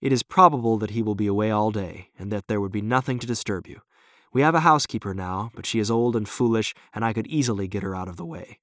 It is probable that he will be away all day, and that there would be nothing to disturb you. We have a housekeeper now, but she is old and foolish, and I could easily get her out of the way.